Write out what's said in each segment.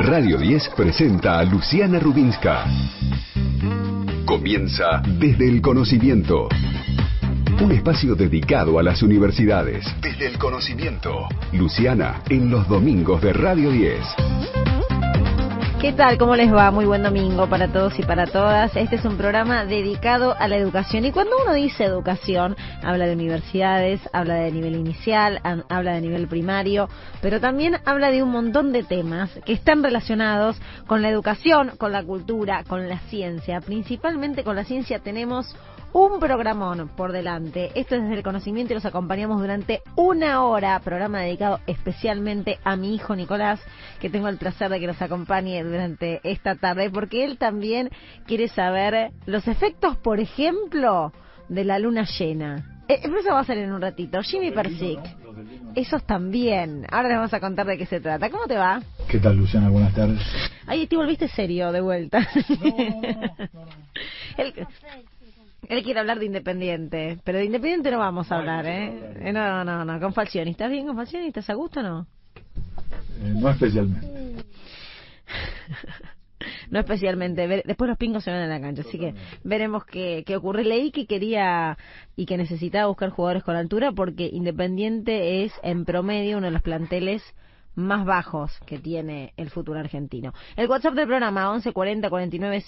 Radio 10 presenta a Luciana Rubinska. Comienza desde el conocimiento. Un espacio dedicado a las universidades. Desde el conocimiento. Luciana, en los domingos de Radio 10. ¿Qué tal? ¿Cómo les va? Muy buen domingo para todos y para todas. Este es un programa dedicado a la educación. Y cuando uno dice educación, habla de universidades, habla de nivel inicial, habla de nivel primario, pero también habla de un montón de temas que están relacionados con la educación, con la cultura, con la ciencia. Principalmente con la ciencia tenemos un programón por delante. Esto es desde el conocimiento y los acompañamos durante una hora. Programa dedicado especialmente a mi hijo Nicolás, que tengo el placer de que nos acompañe durante esta tarde, porque él también quiere saber los efectos, por ejemplo, de la luna llena. Eh, eso va a ser en un ratito. Jimmy Persic. Esos también. Ahora les vamos a contar de qué se trata. ¿Cómo te va? ¿Qué tal, Luciana? Buenas tardes. Ay, te volviste serio de vuelta. Él quiere hablar de Independiente, pero de Independiente no vamos a hablar, ¿eh? ¿eh? No, no, no, con Falcioni. ¿Estás bien con Falcioni? ¿Estás a gusto o no? Eh, no especialmente. no especialmente. Después los pingos se van a la cancha, así que veremos qué, qué ocurre. Leí que quería y que necesitaba buscar jugadores con altura porque Independiente es en promedio uno de los planteles más bajos que tiene el futuro argentino. El WhatsApp del programa 1140 49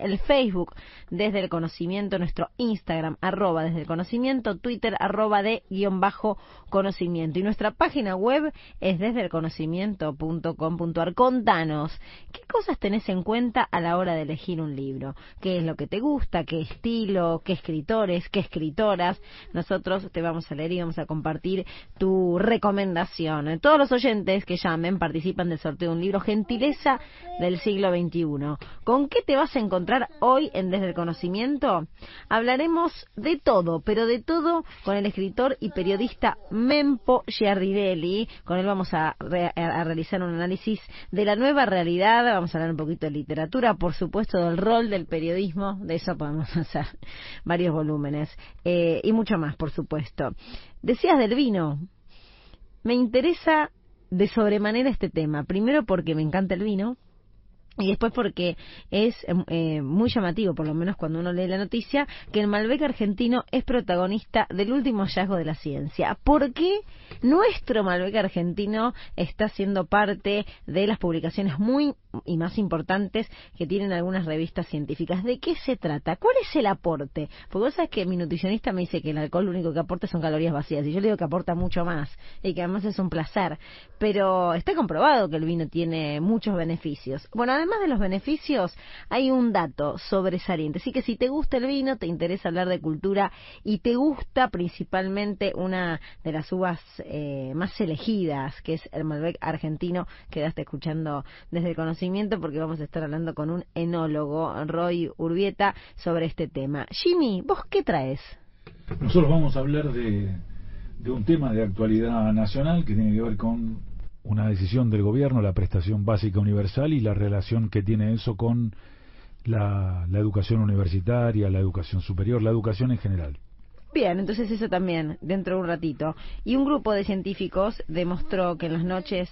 el Facebook desde el conocimiento, nuestro Instagram arroba desde el conocimiento, Twitter arroba de guion bajo conocimiento y nuestra página web es desde el conocimiento.com.ar. Contanos, ¿qué cosas tenés en cuenta a la hora de elegir un libro? ¿Qué es lo que te gusta? ¿Qué estilo? ¿Qué escritores? ¿Qué escritoras? Nosotros te vamos a leer y vamos a compartir tu recomendación. Todos los oyentes que llamen participan del sorteo de un libro Gentileza del siglo XXI. ¿Con qué te vas a encontrar hoy en Desde el Conocimiento? Hablaremos de todo, pero de todo con el escritor y periodista Mempo Giardidelli. Con él vamos a, a realizar un análisis de la nueva realidad, vamos a hablar un poquito de literatura, por supuesto del rol del periodismo, de eso podemos hacer varios volúmenes, eh, y mucho más, por supuesto. Decías del vino. Me interesa de sobremanera este tema. Primero porque me encanta el vino. Y después porque es eh, muy llamativo, por lo menos cuando uno lee la noticia, que el Malbec argentino es protagonista del último hallazgo de la ciencia. ¿Por qué nuestro Malbec argentino está siendo parte de las publicaciones muy y más importantes que tienen algunas revistas científicas. ¿De qué se trata? ¿Cuál es el aporte? Porque vos sabes que mi nutricionista me dice que el alcohol lo único que aporta son calorías vacías y yo le digo que aporta mucho más y que además es un placer. Pero está comprobado que el vino tiene muchos beneficios. Bueno, además de los beneficios, hay un dato sobresaliente. Así que si te gusta el vino, te interesa hablar de cultura y te gusta principalmente una de las uvas eh, más elegidas, que es el Malbec argentino, quedaste escuchando desde el conocimiento porque vamos a estar hablando con un enólogo, Roy Urbieta, sobre este tema. Jimmy, ¿vos qué traes? Nosotros vamos a hablar de, un tema de actualidad nacional que tiene que ver con una decisión del gobierno, la prestación básica universal y la relación que tiene eso con la, la educación universitaria, la educación superior, la educación en general. Bien, entonces eso también, dentro de un ratito. Y un grupo de científicos demostró que en las noches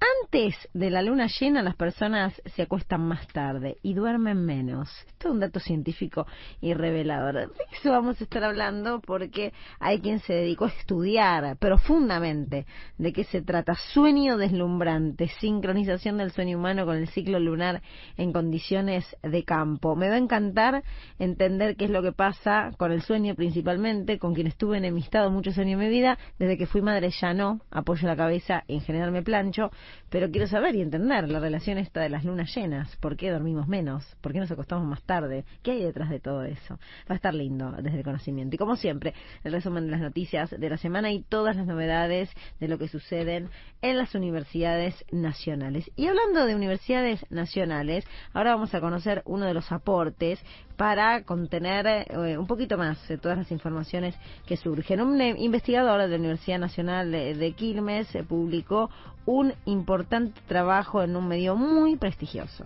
antes de la luna llena las personas se acuestan más tarde y duermen menos. Esto es un dato científico y revelador. De eso vamos a estar hablando porque hay quien se dedicó a estudiar profundamente de qué se trata. Sueño deslumbrante, sincronización del sueño humano con el ciclo lunar en condiciones de campo. Me va a encantar entender qué es lo que pasa con el sueño principalmente, con quien estuve enemistado muchos años de mi vida. Desde que fui madre ya no, apoyo la cabeza y en general me plancho pero quiero saber y entender la relación esta de las lunas llenas. ¿Por qué dormimos menos? ¿Por qué nos acostamos más tarde? ¿Qué hay detrás de todo eso? Va a estar lindo desde el conocimiento. Y como siempre, el resumen de las noticias de la semana y todas las novedades de lo que suceden en las universidades nacionales. Y hablando de universidades nacionales, ahora vamos a conocer uno de los aportes para contener eh, un poquito más todas las informaciones que surgen. Un eh, investigador de la Universidad Nacional de, Quilmes eh, publicó un importante trabajo en un medio muy prestigioso.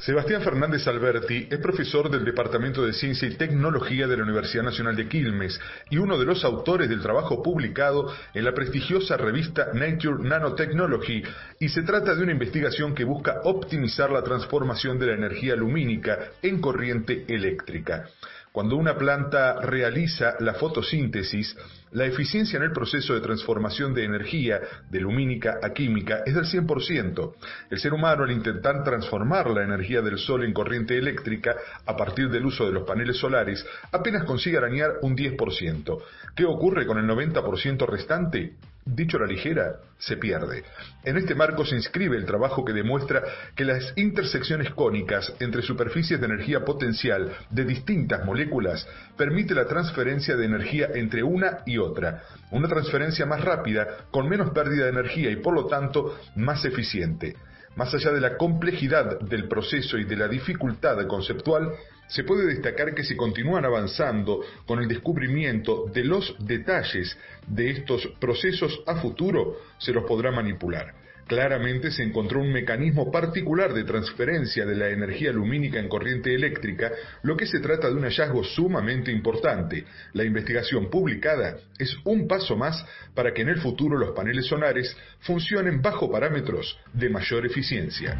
Sebastián Fernández Alberti es profesor del Departamento de Ciencia y Tecnología de la Universidad Nacional de Quilmes y uno de los autores del trabajo publicado en la prestigiosa revista Nature Nanotechnology y se trata de una investigación que busca optimizar la transformación de la energía lumínica en corriente eléctrica. Cuando una planta realiza la fotosíntesis, la eficiencia en el proceso de transformación de energía de lumínica a química es del 100%. El ser humano al intentar transformar la energía del sol en corriente eléctrica a partir del uso de los paneles solares apenas consigue arañar un 10%. ¿Qué ocurre con el 90% restante? Dicho la ligera, se pierde. En este marco se inscribe el trabajo que demuestra que las intersecciones cónicas entre superficies de energía potencial de distintas moléculas permite la transferencia de energía entre una y otra, una transferencia más rápida, con menos pérdida de energía y por lo tanto más eficiente. Más allá de la complejidad del proceso y de la dificultad conceptual, se puede destacar que se continúan avanzando con el descubrimiento de los detalles de estos procesos a futuro, se los podrá manipular. Claramente se encontró un mecanismo particular de transferencia de la energía lumínica en corriente eléctrica, lo que se trata de un hallazgo sumamente importante. La investigación publicada es un paso más para que en el futuro los paneles solares funcionen bajo parámetros de mayor eficiencia.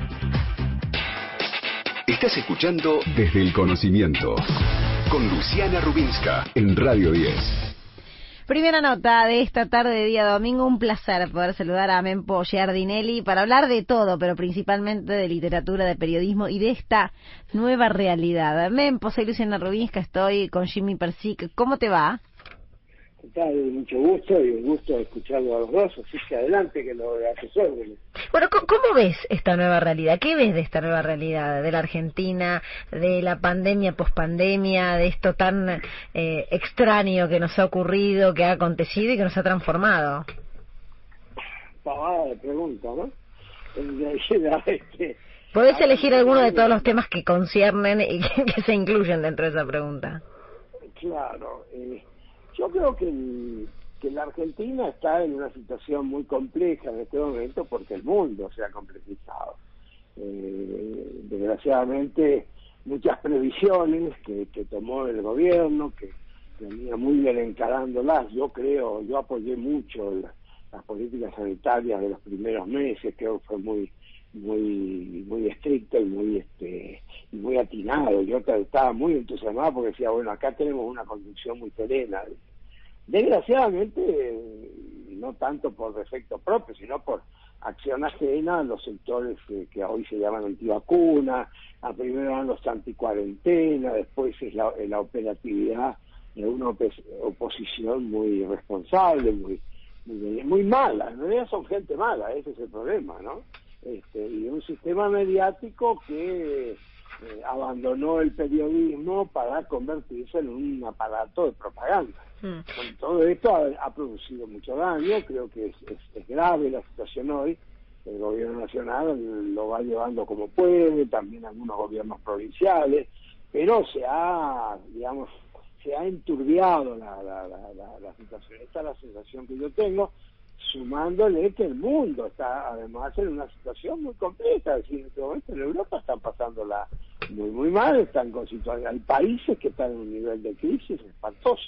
Estás escuchando Desde el Conocimiento con Luciana Rubinska en Radio 10. Primera nota de esta tarde de día domingo, un placer poder saludar a Mempo Giardinelli para hablar de todo, pero principalmente de literatura, de periodismo y de esta nueva realidad. Mempo, soy Luciana Rubinska, estoy con Jimmy Persic. ¿Cómo te va? Mucho gusto y un gusto escucharlo a los dos, así que adelante que lo asesor. Bueno, ¿cómo ves esta nueva realidad? ¿Qué ves de esta nueva realidad de la Argentina, de la pandemia, pospandemia, de esto tan eh, extraño que nos ha ocurrido, que ha acontecido y que nos ha transformado? Pavada de pregunta, ¿no? Este, Podés elegir alguno de todos los temas que conciernen y que, se incluyen dentro de esa pregunta. Claro, eh, yo creo que, que la Argentina está en una situación muy compleja en este momento porque el mundo se ha complejizado. Eh, desgraciadamente, muchas previsiones que, que tomó el gobierno, que venía muy bien encarándolas, yo creo, yo apoyé mucho las políticas sanitarias de los primeros meses, creo que fue muy muy muy estricto y muy este muy atinado yo estaba muy entusiasmado porque decía bueno acá tenemos una conducción muy serena Desgraciadamente, no tanto por defecto propio, sino por acción ajena a los sectores que, hoy se llaman antivacuna, a primero eran los anticuarentena, después es la, la operatividad de una oposición muy responsable, muy, muy, mala. En realidad son gente mala, ese es el problema, ¿no? Este, y un sistema mediático que eh, abandonó el periodismo para convertirse en un aparato de propaganda. Hmm. todo esto ha, producido mucho daño, creo que es, grave la situación hoy. El gobierno nacional lo va llevando como puede, también algunos gobiernos provinciales, pero se ha, digamos, se ha enturbiado la, la, la, situación. Esta es la sensación que yo tengo, sumándole que el mundo está además en una situación muy compleja. Es decir, en este momento en Europa están pasando la muy, muy mal, están con situaciones, hay países que están en un nivel de crisis espantoso.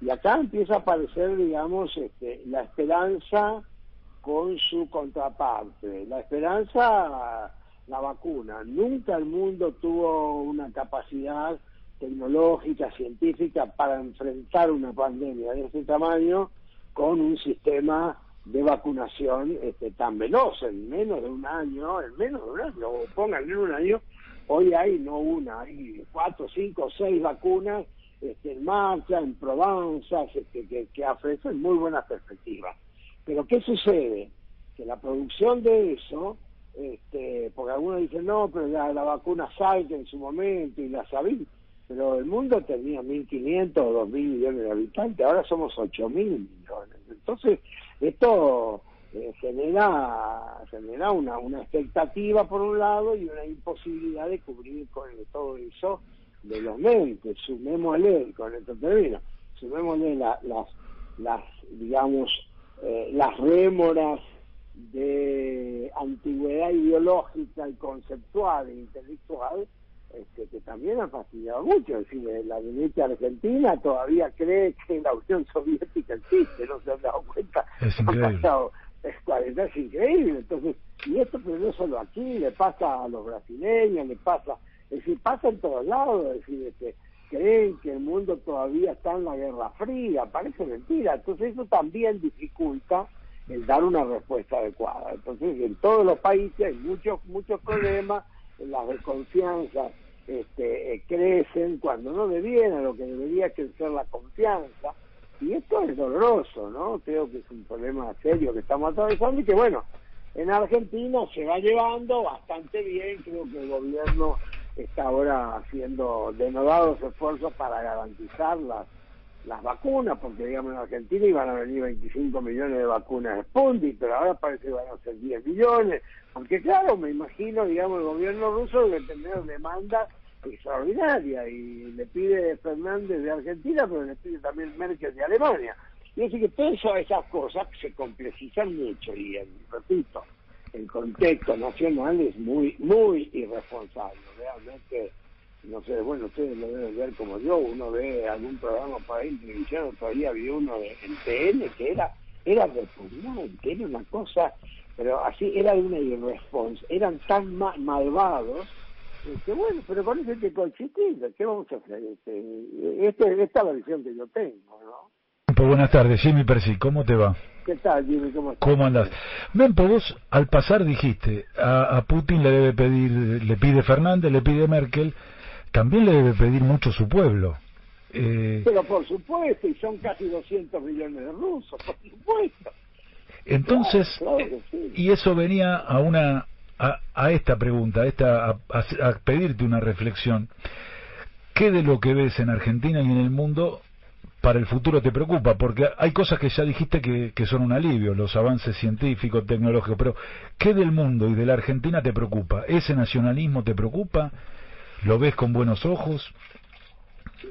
Y acá empieza a aparecer, digamos, este, la esperanza con su contraparte. La esperanza, la vacuna. Nunca el mundo tuvo una capacidad tecnológica, científica para enfrentar una pandemia de este tamaño con un sistema de vacunación este, tan veloz, en menos de un año, en menos de un año, o pongan en un año, hoy hay no una, hay cuatro, cinco, seis vacunas este, en marcha, en Provenza, este, que, que ofrecen muy buenas perspectivas. Pero ¿qué sucede? Que la producción de eso, este, porque algunos dicen, no, pero la, vacuna salta en su momento y la sabí, pero el mundo tenía 1.500 o 2.000 millones de habitantes, ahora somos 8.000 millones. Entonces, esto eh, genera genera una, una expectativa por un lado y una imposibilidad de cubrir con todo eso de los mentes, sumémosle, con esto termino, sumémosle las, las, digamos, eh, las rémoras de antigüedad ideológica y conceptual e intelectual este, que también han fastidiado mucho. Es decir, la derecha argentina todavía cree que la Unión Soviética existe, no se han dado cuenta. Es increíble. es, es increíble. Entonces, y esto pero no solo aquí, le pasa a los brasileños, le pasa, es decir, pasa en todos lados, es decir, este, creen que el mundo todavía está en la Guerra Fría, parece mentira. Entonces eso también dificulta el dar una respuesta adecuada. Entonces en todos los países hay muchos muchos problemas, las desconfianzas este, eh, crecen cuando no debieran, lo que debería crecer la confianza. Y esto es doloroso, ¿no? Creo que es un problema serio que estamos atravesando y que bueno, en Argentina se va llevando bastante bien, creo que el gobierno está ahora haciendo denodados esfuerzos para garantizar las, las vacunas, porque digamos en Argentina iban a venir 25 millones de vacunas Sputnik, pero ahora parece que van a ser 10 millones, aunque claro, me imagino, digamos, el gobierno ruso debe tener demanda extraordinaria y le pide Fernández de Argentina, pero le pide también Merkel de Alemania. Y así que todas esas cosas se complejizan mucho y, repito, el contexto nacional es muy, muy irresponsable. Realmente, no sé, bueno, ustedes lo deben ver como yo, uno ve algún programa en televisión, todavía había uno de, en TN que era, era repugnante, era una cosa, pero así era de una irrespons, eran tan malvados que bueno, pero con eso hay que coexistir, ¿qué vamos a hacer? Este, este, esta es la visión que yo tengo, ¿no? Pues buenas tardes, Jimmy Percy, ¿cómo te va? ¿Qué tal, Jimmy? ¿Cómo estás? ¿Cómo andás? Mempo, vos al pasar dijiste, a, Putin le debe pedir, le pide Fernández, le pide Merkel, también le debe pedir mucho su pueblo. Eh, Pero por supuesto, y son casi 200 millones de rusos, por supuesto. Entonces, y eso venía a una a, a esta pregunta, a, esta, a pedirte una reflexión. ¿Qué de lo que ves en Argentina y en el mundo para el futuro te preocupa? Porque hay cosas que ya dijiste que, que, son un alivio, los avances científicos, tecnológicos, pero ¿qué del mundo y de la Argentina te preocupa? ¿Ese nacionalismo te preocupa? ¿Lo ves con buenos ojos?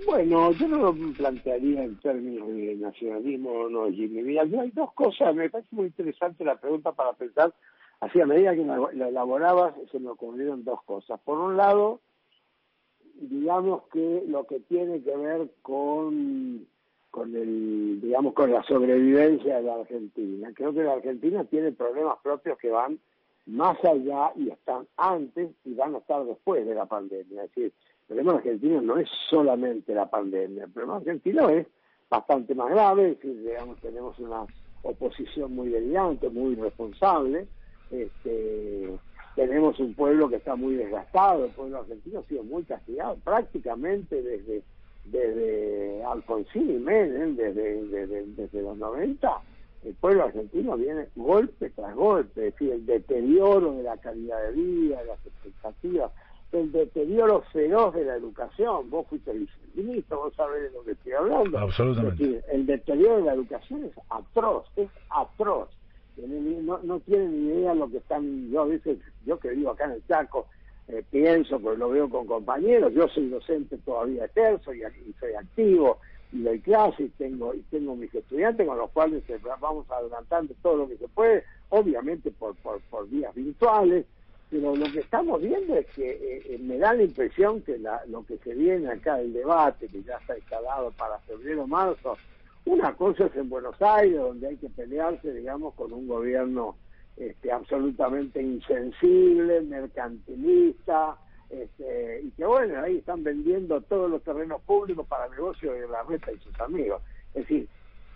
Bueno, yo no lo plantearía en términos de nacionalismo no, Jimmy. Mira, hay dos cosas, me parece muy interesante la pregunta para pensar. Así, a medida que la elaborabas, se me ocurrieron dos cosas. Por un lado, digamos que lo que tiene que ver con con el digamos con la sobrevivencia de la Argentina. Creo que la Argentina tiene problemas propios que van más allá y están antes y van a estar después de la pandemia. Es decir, el problema argentino no es solamente la pandemia, el problema argentino es bastante más grave, es digamos, tenemos una oposición muy delirante, muy responsable, este, tenemos un pueblo que está muy desgastado, el pueblo argentino ha sido muy castigado prácticamente desde desde Alfonsín y Menem, desde, desde, desde los 90, el pueblo argentino viene golpe tras golpe, es decir, el deterioro de la calidad de vida, de las expectativas, el deterioro feroz de la educación. Vos fuiste viceministro, vos sabés de lo que estoy hablando. Absolutamente. el deterioro de la educación es atroz, es atroz no, no tienen ni idea lo que están, yo a veces, yo que vivo acá en el Chaco, eh, pienso, porque lo veo con compañeros, yo soy docente todavía ejerzo y, y soy activo y doy clases y tengo, y tengo mis estudiantes con los cuales eh, vamos adelantando todo lo que se puede, obviamente por, por, por vías virtuales, pero lo que estamos viendo es que eh, me da la impresión que la, lo que se viene acá, el debate que ya está instalado para febrero, marzo, una cosa es en Buenos Aires, donde hay que pelearse, digamos, con un gobierno este, absolutamente insensible, mercantilista, este, y que bueno, ahí están vendiendo todos los terrenos públicos para negocio de la reta y sus amigos. Es decir,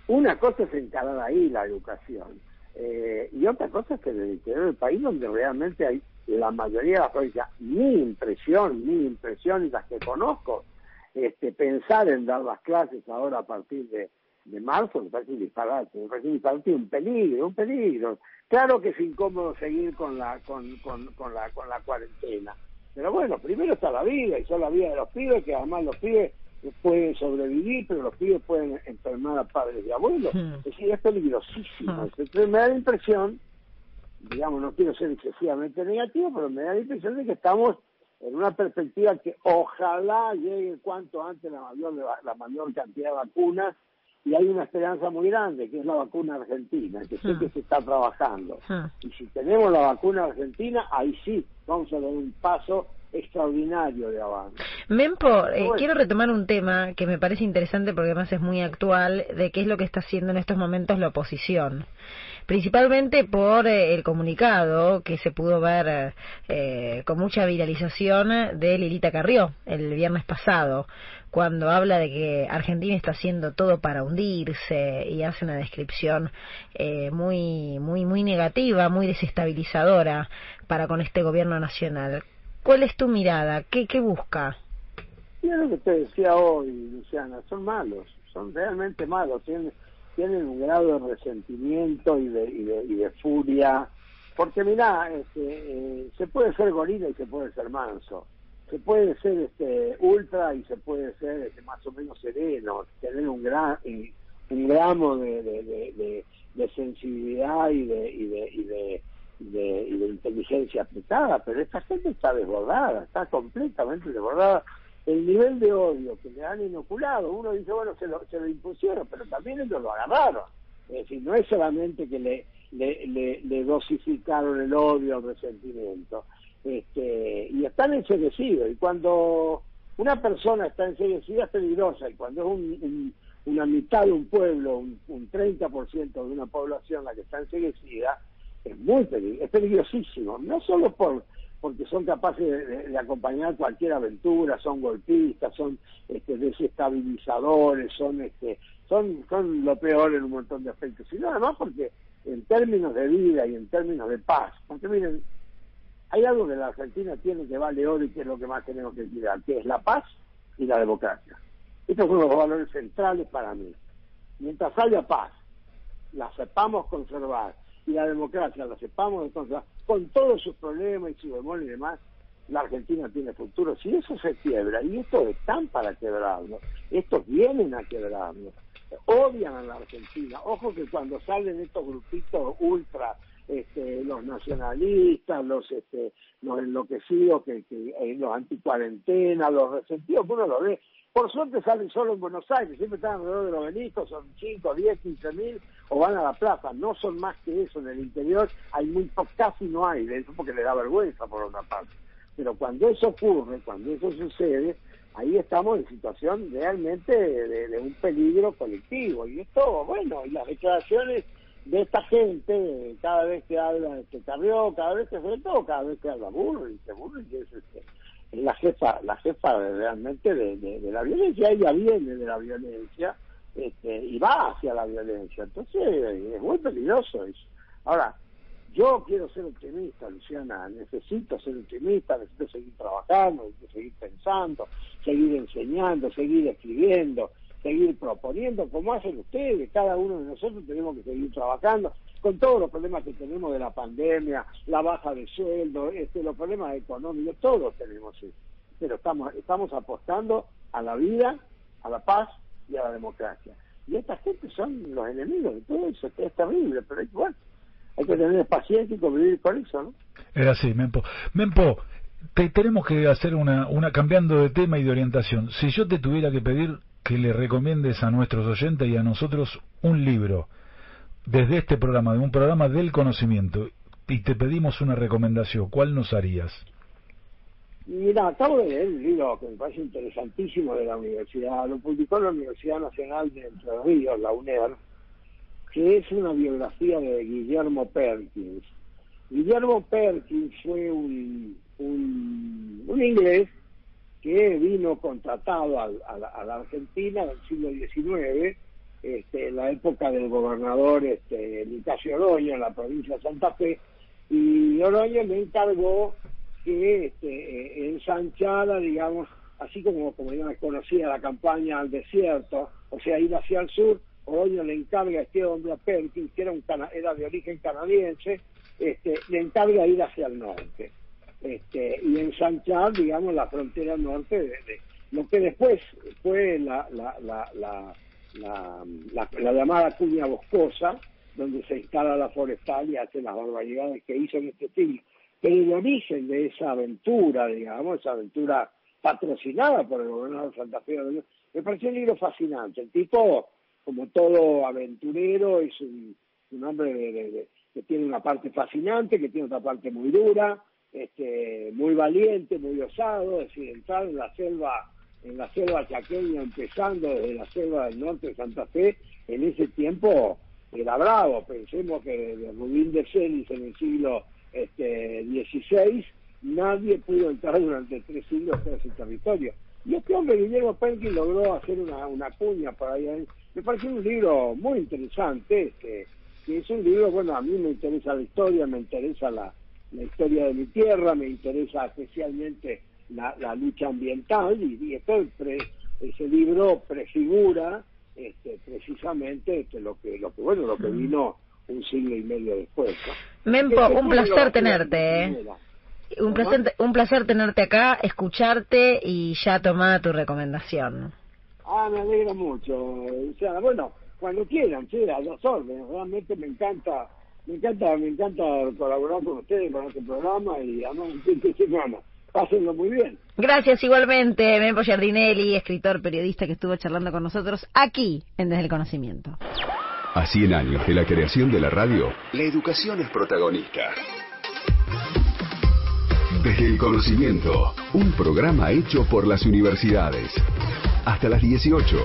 una cosa es encarar ahí la educación, eh, y otra cosa es que en el interior del país, donde realmente hay la mayoría de las provincias, mi impresión, mi impresión y las que conozco, este, pensar en dar las clases ahora a partir de de marzo me parece un disparate, me parece disparate un peligro, un peligro. Claro que es incómodo seguir con la, con, con, con la, con la cuarentena, pero bueno, primero está la vida y son la vida de los pibes, que además los pibes pueden sobrevivir, pero los pibes pueden enfermar a padres y abuelos. Hmm. Es decir, es peligrosísimo. Hmm. Entonces me da la impresión, digamos, no quiero ser excesivamente negativo, pero me da la impresión de que estamos en una perspectiva que ojalá llegue cuanto antes la mayor, la mayor cantidad de vacunas y hay una esperanza muy grande, que es la vacuna argentina, que sé Ah. que se está trabajando. Ah. Y si tenemos la vacuna argentina, ahí sí vamos a dar un paso extraordinario de avance. Mempo, eh, Bueno. quiero retomar un tema que me parece interesante porque además es muy actual, de qué es lo que está haciendo en estos momentos la oposición. Principalmente por eh, el comunicado que se pudo ver eh, con mucha viralización de Lilita Carrió el viernes pasado, cuando habla de que Argentina está haciendo todo para hundirse y hace una descripción eh, muy, muy, muy negativa, muy desestabilizadora para con este gobierno nacional. ¿Cuál es tu mirada? ¿Qué, qué busca? Y es lo que te decía hoy, Luciana, son malos, son realmente malos, tienen, tienen un grado de resentimiento y de, y de, y de furia, porque mirá, este, eh, se puede ser gorila y se puede ser manso, se puede ser este ultra y se puede ser este, más o menos sereno, tener un gran y- un gramo de, de, sensibilidad y de, y de, y de, y de inteligencia aplicada, pero esta gente está desbordada, está completamente desbordada. El nivel de odio que le han inoculado, uno dice, bueno, se lo, se lo impusieron, pero también ellos lo agarraron. Es decir, no es solamente que le, le, le, le dosificaron el odio, el resentimiento, este, y están enseguecidos. Y cuando una persona está enseguecida es peligrosa, y cuando es un, un- una mitad de un pueblo, un, un 30% de una población la que está enseguecida, es muy peli- es peligrosísimo, no solo por porque son capaces de acompañar cualquier aventura, son golpistas, son este, desestabilizadores, son este, son, son lo peor en un montón de aspectos, sino además porque en términos de vida y en términos de paz, porque miren, hay algo que la Argentina tiene que vale oro y que es lo que más tenemos que cuidar, que es la paz y la democracia. Estos son los valores centrales para mí. Mientras haya paz, la sepamos conservar y la democracia la sepamos conservar, con todos sus problemas y su bemoles y demás, la Argentina tiene futuro. Si eso se quiebra, y estos están para quebrarlo, estos vienen a quebrarlo, odian a la Argentina. Ojo que cuando salen estos grupitos ultra, este, los nacionalistas, los este, los enloquecidos, que, que, los anticuarentena, los resentidos, uno lo ve. Por suerte salen solo en Buenos Aires, siempre están alrededor de los Benitos, son 5, 10, 15 mil, o van a la plaza. No son más que eso. En el interior hay muy casi no hay de eso porque le da vergüenza por una parte. Pero cuando eso ocurre, cuando eso sucede, ahí estamos en situación realmente de, de un peligro colectivo. Y esto, bueno, y las declaraciones de esta gente, cada vez que habla este Carrió, cada vez que sobre todo, cada vez que habla Burri, que Burri es, este, es la jefa, la jefa de- realmente de, de- la violencia, ella viene de la violencia este, y va hacia la violencia, entonces es muy peligroso eso. Ahora, yo quiero ser optimista, Luciana, necesito ser optimista, necesito seguir trabajando, necesito seguir pensando, seguir enseñando, seguir escribiendo, seguir proponiendo, como hacen ustedes, cada uno de nosotros tenemos que seguir trabajando con todos los problemas que tenemos de la pandemia, la baja de sueldo, este, los problemas económicos, todos tenemos eso, pero estamos, estamos apostando a la vida, a la paz y a la democracia. Y esta gente son los enemigos de todo eso, que es terrible, pero igual hay que tener paciencia y convivir con eso, ¿no? Era así, Mempo. Mempo, te, tenemos que hacer una, una cambiando de tema y de orientación. Si yo te tuviera que pedir que le recomiendes a nuestros oyentes y a nosotros un libro desde este programa, de un programa del conocimiento, y te pedimos una recomendación, ¿cuál nos harías? Mira, acabo de leer un libro que me parece interesantísimo de la universidad, lo publicó la Universidad Nacional de Entre Ríos, la UNER, que es una biografía de Guillermo Perkins. Guillermo Perkins fue un, un, un inglés que vino contratado a, a la Argentina en el siglo XIX, este, en la época del gobernador este, Nicasio Oroño en la provincia de Santa Fe, y Oroño le encargó que este, eh, ensanchara, digamos, así como, como ya conocía la campaña al desierto, o sea, ir hacia el sur, Oroño le encarga a este hombre, a Perkins, que era, un cana- era de origen canadiense, este, le encarga ir hacia el norte este, y ensanchar, digamos, la frontera norte de, de lo que después fue la, la, la, la, la, la- la llamada cuña boscosa, donde se instala la forestal y hace las barbaridades que hizo en este siglo. Pero el origen de esa aventura, digamos, esa aventura patrocinada por el gobernador de Santa Fe, me pareció un libro fascinante. El tipo como todo aventurero, es un, hombre que tiene una parte fascinante, que tiene otra parte muy dura, este, muy valiente, muy osado, es decir, entrar en la selva, en la selva chaqueña, empezando desde la selva del norte de Santa Fe, en ese tiempo era bravo. Pensemos que de Rubín de Celis en el siglo este, XVI, nadie pudo entrar durante tres siglos en ese territorio. Y este hombre, Guillermo Perkin, logró hacer una, una cuña por ahí. Me pareció un libro muy interesante, que, que es un libro, bueno, a mí me interesa la historia, me interesa la, la historia de mi tierra, me interesa especialmente la, la lucha ambiental y, y ese libro prefigura este, precisamente este, lo que lo que bueno lo que vino un siglo y medio después. Mempo, un placer tenerte. ¿eh? Un placer, un placer tenerte acá, escucharte y ya tomar tu recomendación. Ah, me alegra mucho. O sea, bueno, cuando quieran, a los órdenes. Realmente me encanta, me encanta, me encanta colaborar con ustedes con este programa y además un fin de semana. Pásenlo muy bien. Gracias igualmente, Mempo Giardinelli, escritor, periodista que estuvo charlando con nosotros aquí en Desde el Conocimiento. A 100 años de la creación de la radio, la educación es protagonista. Desde el conocimiento, un programa hecho por las universidades. Hasta las 18,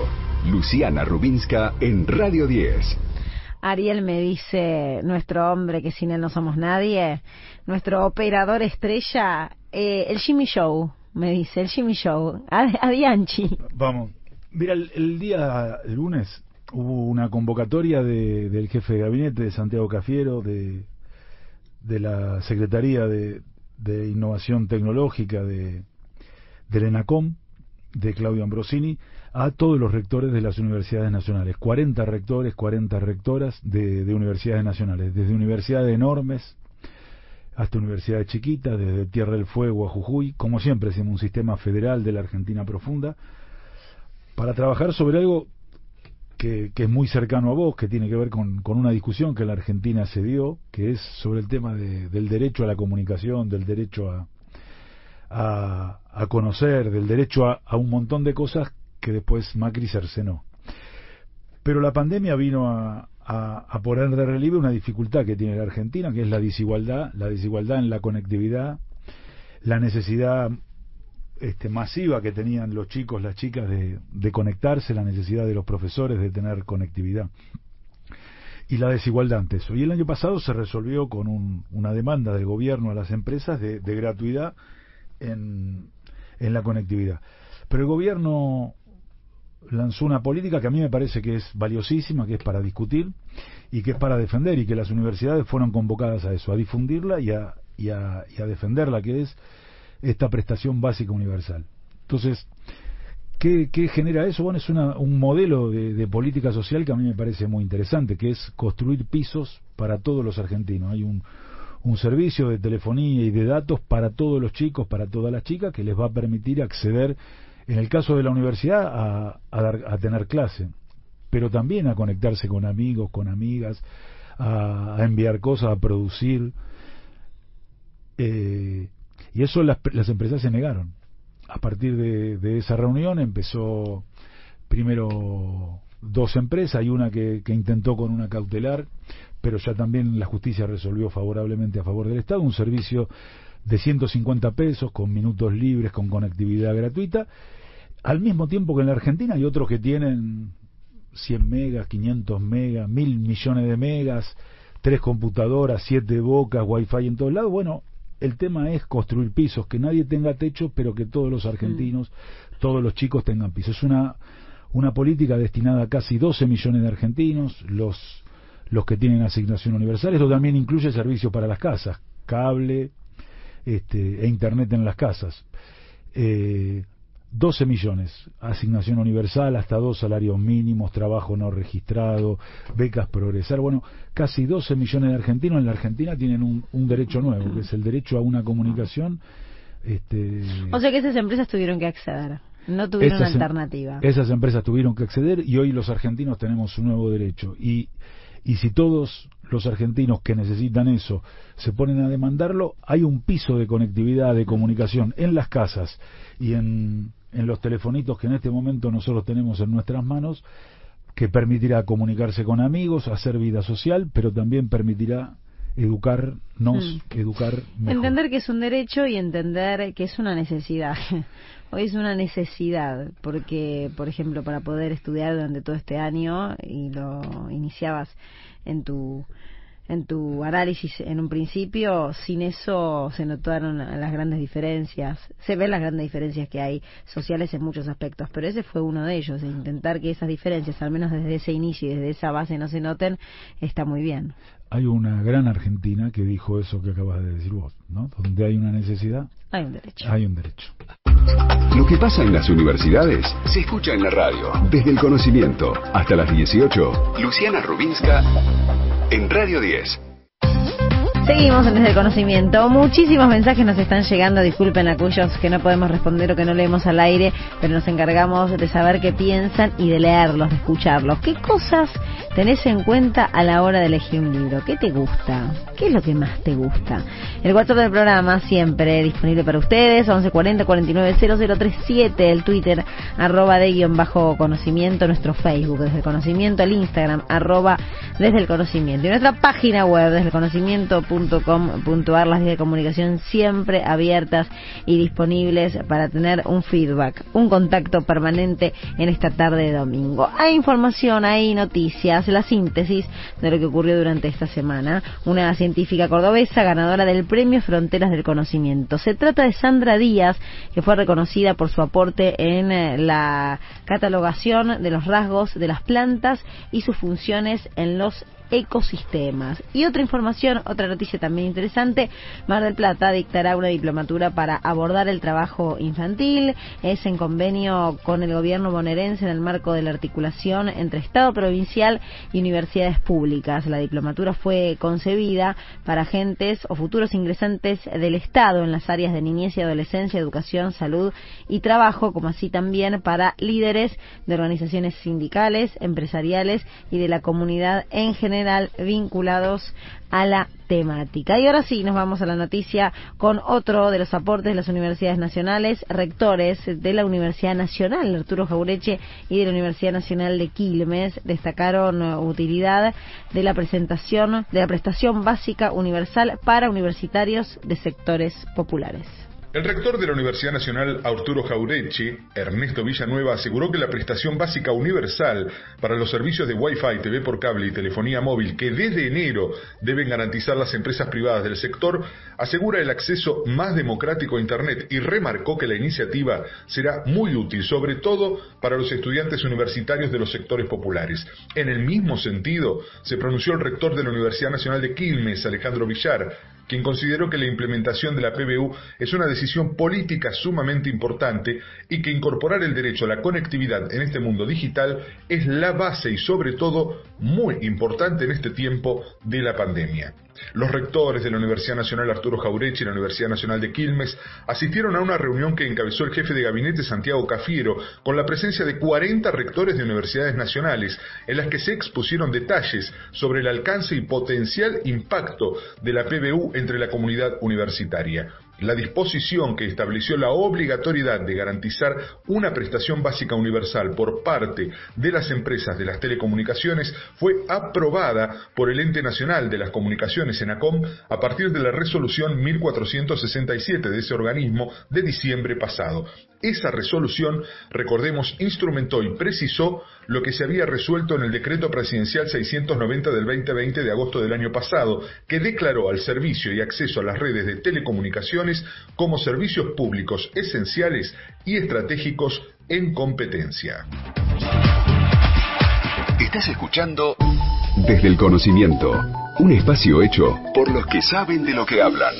Luciana Rubinska en Radio 10. Ariel me dice, nuestro hombre que sin él no somos nadie, nuestro operador estrella, eh, el Jimmy Show, me dice, el Jimmy Show, Adianchi. Vamos, mira, el, día lunes hubo una convocatoria de, del jefe de gabinete de Santiago Cafiero, de, de la Secretaría de, de Innovación Tecnológica de, del ENACOM, de Claudio Ambrosini, a todos los rectores de las universidades nacionales. 40 rectores, 40 rectoras de, de universidades nacionales, desde universidades enormes hasta universidades chiquitas, desde Tierra del Fuego a Jujuy, como siempre, hacemos un sistema federal de la Argentina profunda, para trabajar sobre algo que, es muy cercano a vos, que tiene que ver con, una discusión que la Argentina se dio, que es sobre el tema del derecho a la comunicación, del derecho a, a, conocer, del derecho a, un montón de cosas que después Macri cercenó. Pero la pandemia vino a, a, poner de relieve una dificultad que tiene la Argentina, que es la desigualdad, la desigualdad en la conectividad, la necesidad este, masiva que tenían los chicos, las chicas de, conectarse, la necesidad de los profesores de tener conectividad y la desigualdad ante eso. Y el año pasado se resolvió con una demanda del gobierno a las empresas de, gratuidad en, en, la conectividad. Pero el gobierno lanzó una política que a mí me parece que es valiosísima, que es para discutir y que es para defender y que las universidades fueron convocadas a eso, a difundirla y a, y a, y a defenderla, que es esta prestación básica universal. Entonces, ¿qué, genera eso? Bueno, es un modelo de, política social que a mí me parece muy interesante, que es construir pisos para todos los argentinos. Hay un, un servicio de telefonía y de datos para todos los chicos, para todas las chicas, que les va a permitir acceder, en el caso de la universidad, a, a, tener clase, pero también a conectarse con amigos, con amigas, a, enviar cosas, a producir. Eh, y eso las, las empresas se negaron. A partir de, esa reunión empezó primero dos empresas, hay una que, intentó con una cautelar, pero ya también la justicia resolvió favorablemente a favor del Estado, un servicio de 150 pesos con minutos libres, con conectividad gratuita, al mismo tiempo que en la Argentina hay otros que tienen 100 megas, 500 megas, mil millones de megas, tres computadoras, siete bocas, wifi en todos lados. Bueno, el tema es construir pisos, que nadie tenga techo, pero que todos los argentinos, mm. todos los chicos tengan pisos. Es una, una política destinada a casi 12 millones de argentinos, los, los que tienen asignación universal. Esto también incluye servicios para las casas, cable este, e internet en las casas. Eh, 12 millones, asignación universal, hasta dos salarios mínimos, trabajo no registrado, becas progresar. Bueno, casi 12 millones de argentinos en la Argentina tienen un, un derecho nuevo, que es el derecho a una comunicación. Este, o sea que esas empresas tuvieron que acceder, no tuvieron em- alternativa. Esas empresas tuvieron que acceder y hoy los argentinos tenemos un nuevo derecho. Y, y si todos los argentinos que necesitan eso se ponen a demandarlo, hay un piso de conectividad, de comunicación en las casas y en, en los telefonitos que en este momento nosotros tenemos en nuestras manos que permitirá comunicarse con amigos, hacer vida social, pero también permitirá educarnos, mm. educar mejor. Entender que es un derecho y entender que es una necesidad. Hoy es una necesidad, porque, por ejemplo, para poder estudiar durante todo este año, y lo iniciabas en tu en tu análisis en un principio, sin eso se notaron las grandes diferencias, se ven las grandes diferencias que hay sociales en muchos aspectos, pero ese fue uno de ellos, intentar que esas diferencias, al menos desde ese inicio y desde esa base no se noten, está muy bien. Hay una gran Argentina que dijo eso que acabas de decir vos, ¿no? Donde hay una necesidad, hay un derecho. Hay un derecho. Lo que pasa en las universidades se escucha en la radio, desde el conocimiento hasta las 18. Luciana Rubinska en Radio 10. Seguimos Desde el Conocimiento. Muchísimos mensajes nos están llegando. Disculpen a cuyos que no podemos responder o que no leemos al aire, pero nos encargamos de saber qué piensan y de leerlos, de escucharlos. ¿Qué cosas tenés en cuenta a la hora de elegir un libro? ¿Qué te gusta? ¿Qué es lo que más te gusta? El WhatsApp del programa siempre disponible para ustedes, 1140 49 0037, el Twitter, arroba de guion bajo conocimiento, nuestro Facebook desde el conocimiento, el Instagram, arroba desde el conocimiento y nuestra página web desde el conocimiento .com.ar, las vías de comunicación siempre abiertas y disponibles para tener un feedback, un contacto permanente en esta tarde de domingo. Hay información, hay noticias, la síntesis de lo que ocurrió durante esta semana. Una científica cordobesa ganadora del Premio Fronteras del Conocimiento. Se trata de Sandra Díaz, que fue reconocida por su aporte en eh, la catalogación de los rasgos de las plantas y sus funciones en los ecosistemas. Y otra información, otra noticia también interesante, Mar del Plata dictará una diplomatura para abordar el trabajo infantil, es en convenio con el gobierno bonaerense en el marco de la articulación entre Estado provincial y universidades públicas. La diplomatura fue concebida para agentes o futuros ingresantes del Estado en las áreas de niñez y adolescencia, educación, salud y trabajo, como así también para líderes de organizaciones sindicales, empresariales y de la comunidad en general vinculados a la temática. Y ahora sí, nos vamos a la noticia con otro de los aportes de las universidades nacionales, rectores de la Universidad Nacional, Arturo Jaureche, y de la Universidad Nacional de Quilmes, destacaron utilidad de la presentación de la prestación básica universal para universitarios de sectores populares. El rector de la Universidad Nacional, Arturo Jaurechi, Ernesto Villanueva, aseguró que la prestación básica universal para los servicios de Wi-Fi, TV por cable y telefonía móvil que desde enero deben garantizar las empresas privadas del sector, asegura el acceso más democrático a Internet y remarcó que la iniciativa será muy útil, sobre todo para los estudiantes universitarios de los sectores populares. En el mismo sentido, se pronunció el rector de la Universidad Nacional de Quilmes, Alejandro Villar, quien consideró que la implementación de la PBU es una decisión política sumamente importante y que incorporar el derecho a la conectividad en este mundo digital es la base y sobre todo muy importante en este tiempo de la pandemia. Los rectores de la Universidad Nacional Arturo Jaurechi y la Universidad Nacional de Quilmes asistieron a una reunión que encabezó el jefe de gabinete Santiago Cafiero con la presencia de 40 rectores de universidades nacionales en las que se expusieron detalles sobre el alcance y potencial impacto de la PBU entre la comunidad universitaria la disposición que estableció la obligatoriedad de garantizar una prestación básica universal por parte de las empresas de las telecomunicaciones fue aprobada por el Ente Nacional de las Comunicaciones, ENACOM, a partir de la resolución 1467 de ese organismo de diciembre pasado. Esa resolución, recordemos, instrumentó y precisó lo que se había resuelto en el decreto presidencial 690 del 2020 de agosto del año pasado, que declaró al servicio y acceso a las redes de telecomunicaciones como servicios públicos esenciales y estratégicos en competencia. Estás escuchando Desde el Conocimiento, un espacio hecho por los que saben de lo que hablan.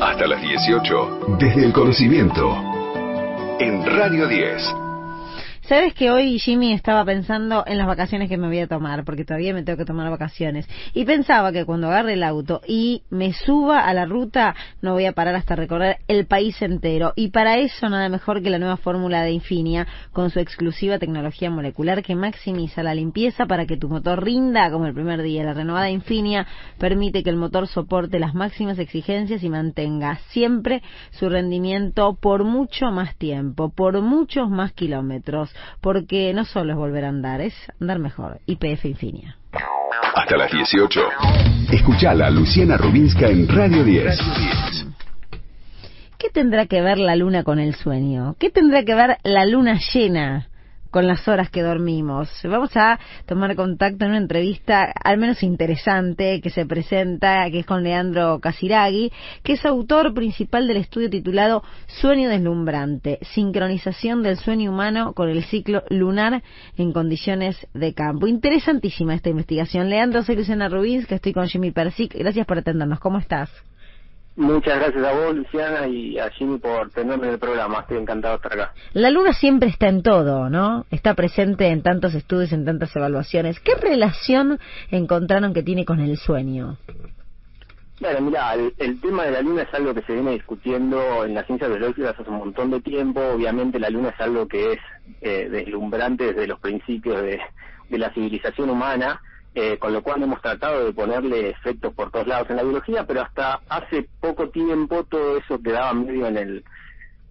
Hasta las 18, desde el conocimiento. En Radio 10. Sabes que hoy Jimmy estaba pensando en las vacaciones que me voy a tomar, porque todavía me tengo que tomar vacaciones. Y pensaba que cuando agarre el auto y me suba a la ruta, no voy a parar hasta recorrer el país entero. Y para eso nada mejor que la nueva fórmula de Infinia, con su exclusiva tecnología molecular que maximiza la limpieza para que tu motor rinda como el primer día. La renovada Infinia permite que el motor soporte las máximas exigencias y mantenga siempre su rendimiento por mucho más tiempo, por muchos más kilómetros porque no solo es volver a andar, es andar mejor. IPF Infinia. Hasta las 18. Escuchala Luciana Rubinska en Radio 10. ¿Qué tendrá que ver la luna con el sueño? ¿Qué tendrá que ver la luna llena con las horas que dormimos. Vamos a tomar contacto en una entrevista al menos interesante que se presenta, que es con Leandro Casiraghi, que es autor principal del estudio titulado Sueño deslumbrante, sincronización del sueño humano con el ciclo lunar en condiciones de campo. Interesantísima esta investigación. Leandro, soy Luciana Rubins, que estoy con Jimmy Persic. Gracias por atendernos. ¿Cómo estás? Muchas gracias a vos, Luciana, y a Jimmy por tenerme en el programa. Estoy encantado de estar acá. La luna siempre está en todo, ¿no? Está presente en tantos estudios, en tantas evaluaciones. ¿Qué relación encontraron que tiene con el sueño? Bueno, mira, el, tema de la luna es algo que se viene discutiendo en las ciencias biológicas hace un montón de tiempo. Obviamente la luna es algo que es eh, deslumbrante desde los principios de la civilización humana eh, con lo cual hemos tratado de ponerle efectos por todos lados en la biología, pero hasta hace poco tiempo todo eso quedaba medio en el,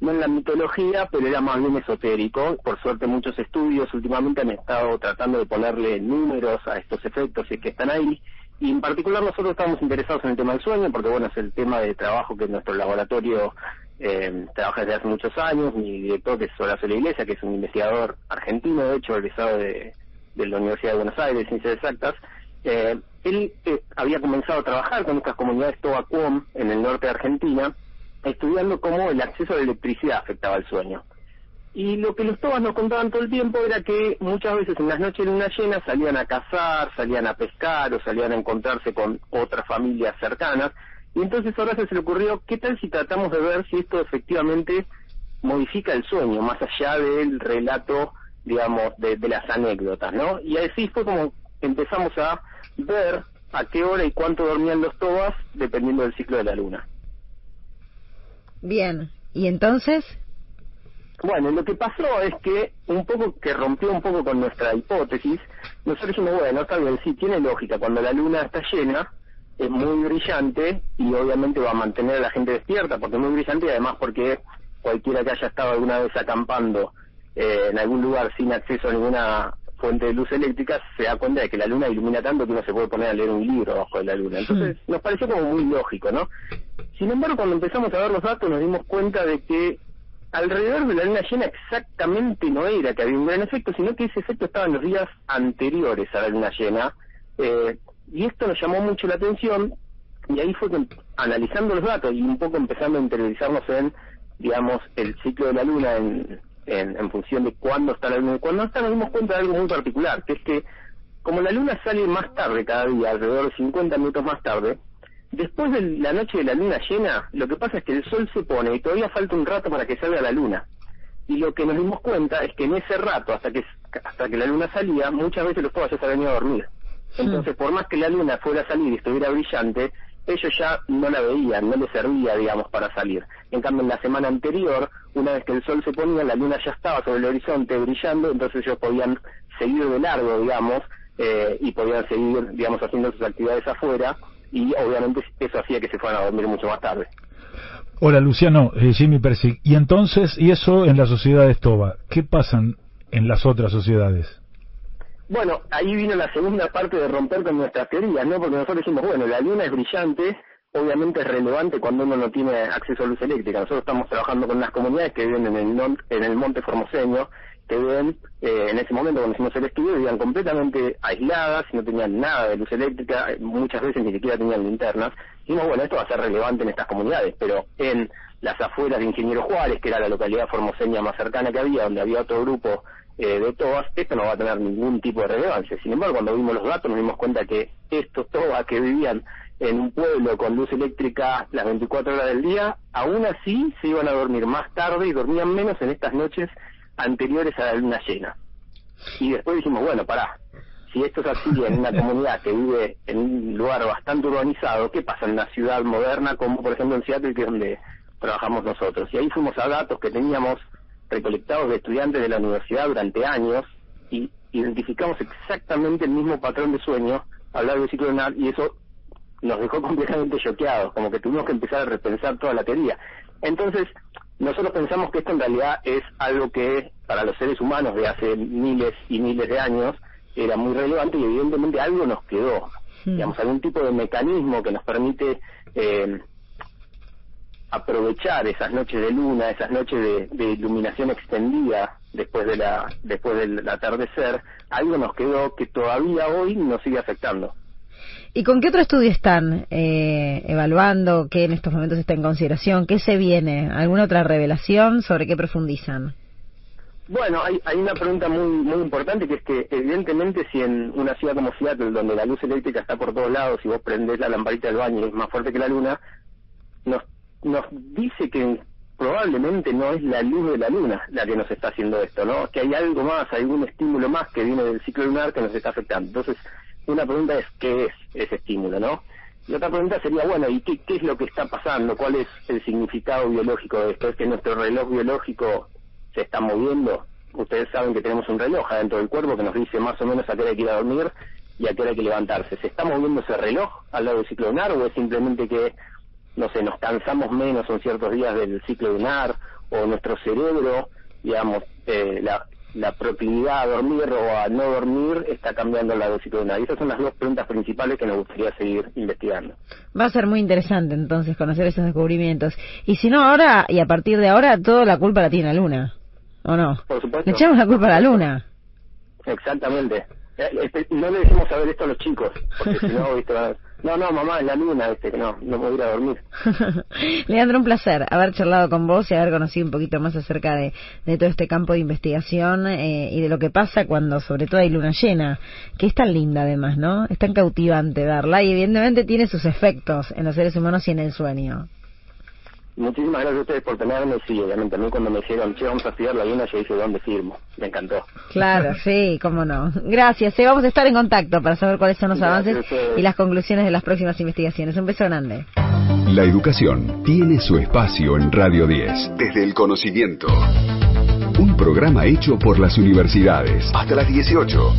no en la mitología, pero era más bien esotérico. Por suerte muchos estudios últimamente han estado tratando de ponerle números a estos efectos y que están ahí. Y en particular nosotros estamos interesados en el tema del sueño, porque bueno, es el tema de trabajo que nuestro laboratorio eh, trabaja desde hace muchos años. Mi director, que es Horacio La Iglesia, que es un investigador argentino, de hecho, egresado de, de la Universidad de Buenos Aires, Ciencias Exactas, eh, él eh, había comenzado a trabajar con estas comunidades Tobacuom en el norte de Argentina, estudiando cómo el acceso a la electricidad afectaba el sueño. Y lo que los tobas nos contaban todo el tiempo era que muchas veces en las noches de luna llena salían a cazar, salían a pescar o salían a encontrarse con otras familias cercanas. Y entonces ahora se le ocurrió, ¿qué tal si tratamos de ver si esto efectivamente modifica el sueño, más allá del relato digamos, de, las anécdotas, ¿no? Y así fue como empezamos a ver a qué hora y cuánto dormían los tobas dependiendo del ciclo de la luna. Bien, ¿y entonces? Bueno, lo que pasó es que un poco que rompió un poco con nuestra hipótesis, nosotros dijimos, bueno, está bien, sí, tiene lógica, cuando la luna está llena, es muy brillante y obviamente va a mantener a la gente despierta, porque es muy brillante y además porque cualquiera que haya estado alguna vez acampando eh, en algún lugar sin acceso a ninguna fuente de luz eléctrica, se da cuenta de que la luna ilumina tanto que uno se puede poner a leer un libro bajo de la luna. Entonces hmm. nos pareció como muy lógico, ¿no? Sin embargo, cuando empezamos a ver los datos nos dimos cuenta de que alrededor de la luna llena exactamente no era que había un gran efecto, sino que ese efecto estaba en los días anteriores a la luna llena. Eh, y esto nos llamó mucho la atención y ahí fue que, analizando los datos y un poco empezando a interiorizarnos en, digamos, el ciclo de la luna en en, función de cuándo está la luna y cuándo está, nos dimos cuenta de algo muy particular, que es que como la luna sale más tarde cada día, alrededor de 50 minutos más tarde, después de la noche de la luna llena, lo que pasa es que el sol se pone y todavía falta un rato para que salga la luna. Y lo que nos dimos cuenta es que en ese rato, hasta que hasta que la luna salía, muchas veces los todos ya se habían ido a dormir. Entonces, por más que la luna fuera a salir y estuviera brillante, ellos ya no la veían, no les servía, digamos, para salir. En cambio, en la semana anterior, una vez que el sol se ponía, la luna ya estaba sobre el horizonte brillando, entonces ellos podían seguir de largo, digamos, eh, y podían seguir, digamos, haciendo sus actividades afuera, y obviamente eso hacía que se fueran a dormir mucho más tarde. Hola Luciano, eh, Jimmy Persic. Y entonces, y eso en la sociedad de Estoba, ¿qué pasan en las otras sociedades? Bueno, ahí vino la segunda parte de romper con nuestras teorías, ¿no? Porque nosotros decimos, bueno, la luna es brillante, obviamente es relevante cuando uno no tiene acceso a luz eléctrica. Nosotros estamos trabajando con unas comunidades que viven en el, en el monte formoseño, que viven, eh, en ese momento cuando hicimos el estudio, vivían completamente aisladas, no tenían nada de luz eléctrica, muchas veces ni siquiera tenían linternas. Dijimos, bueno, esto va a ser relevante en estas comunidades, pero en las afueras de Ingeniero Juárez, que era la localidad formoseña más cercana que había, donde había otro grupo eh, de todas, esto no va a tener ningún tipo de relevancia. Sin embargo, cuando vimos los datos nos dimos cuenta que estos todas que vivían en un pueblo con luz eléctrica las 24 horas del día, aún así se iban a dormir más tarde y dormían menos en estas noches anteriores a la luna llena. Y después dijimos, bueno, pará, si esto es así en una comunidad que vive en un lugar bastante urbanizado, ¿qué pasa en una ciudad moderna como por ejemplo en Seattle, que es donde trabajamos nosotros? Y ahí fuimos a datos que teníamos recolectados de estudiantes de la universidad durante años y identificamos exactamente el mismo patrón de sueño hablar del ciclo lunar y eso nos dejó completamente choqueados, como que tuvimos que empezar a repensar toda la teoría. Entonces, nosotros pensamos que esto en realidad es algo que para los seres humanos de hace miles y miles de años era muy relevante y evidentemente algo nos quedó, hmm. digamos, algún tipo de mecanismo que nos permite eh, aprovechar esas noches de luna, esas noches de, iluminación extendida después de la después del atardecer, algo nos quedó que todavía hoy nos sigue afectando. ¿Y con qué otro estudio están eh, evaluando? ¿Qué en estos momentos está en consideración? ¿Qué se viene? ¿Alguna otra revelación? ¿Sobre qué profundizan? Bueno, hay, hay una pregunta muy muy importante que es que evidentemente si en una ciudad como Seattle, donde la luz eléctrica está por todos lados y vos prendés la lamparita del baño y es más fuerte que la luna, nos, nos dice que probablemente no es la luz de la luna la que nos está haciendo esto, ¿no? Que hay algo más, algún estímulo más que viene del ciclo lunar que nos está afectando. Entonces, una pregunta es qué es ese estímulo, ¿no? Y otra pregunta sería, bueno, ¿y qué, qué es lo que está pasando? ¿Cuál es el significado biológico de esto? ¿Es que nuestro reloj biológico se está moviendo? Ustedes saben que tenemos un reloj adentro del cuerpo que nos dice más o menos a qué hora hay que ir a dormir y a qué hora hay que levantarse. ¿Se está moviendo ese reloj al lado del ciclo lunar o es simplemente que, no sé, nos cansamos menos en ciertos días del ciclo lunar o nuestro cerebro, digamos, eh, la, la proclividad a dormir o a no dormir está cambiando la dosis de. Y esas son las dos preguntas principales que nos gustaría seguir investigando. Va a ser muy interesante entonces conocer esos descubrimientos. Y si no, ahora y a partir de ahora, toda la culpa la tiene la Luna. ¿O no? Por supuesto. Le echamos la culpa a la Luna. Exactamente. Eh, este, no le decimos saber esto a los chicos, porque si no, ¿viste? No, no, mamá, en la luna, ¿viste? que no, no a ir a dormir. Leandro, un placer haber charlado con vos y haber conocido un poquito más acerca de, de todo este campo de investigación eh, y de lo que pasa cuando sobre todo hay luna llena, que es tan linda además, ¿no? Es tan cautivante verla y evidentemente tiene sus efectos en los seres humanos y en el sueño. Muchísimas gracias a ustedes por tenerme. Sí, obviamente, a mí cuando me dijeron, che, vamos a estudiar la luna, yo dije, ¿dónde firmo? Me encantó. Claro, sí, cómo no. Gracias. Sí, vamos a estar en contacto para saber cuáles son los avances y las conclusiones de las próximas investigaciones. Un beso grande. La educación tiene su espacio en Radio 10. Desde el conocimiento. Un programa hecho por las universidades. Hasta las 18.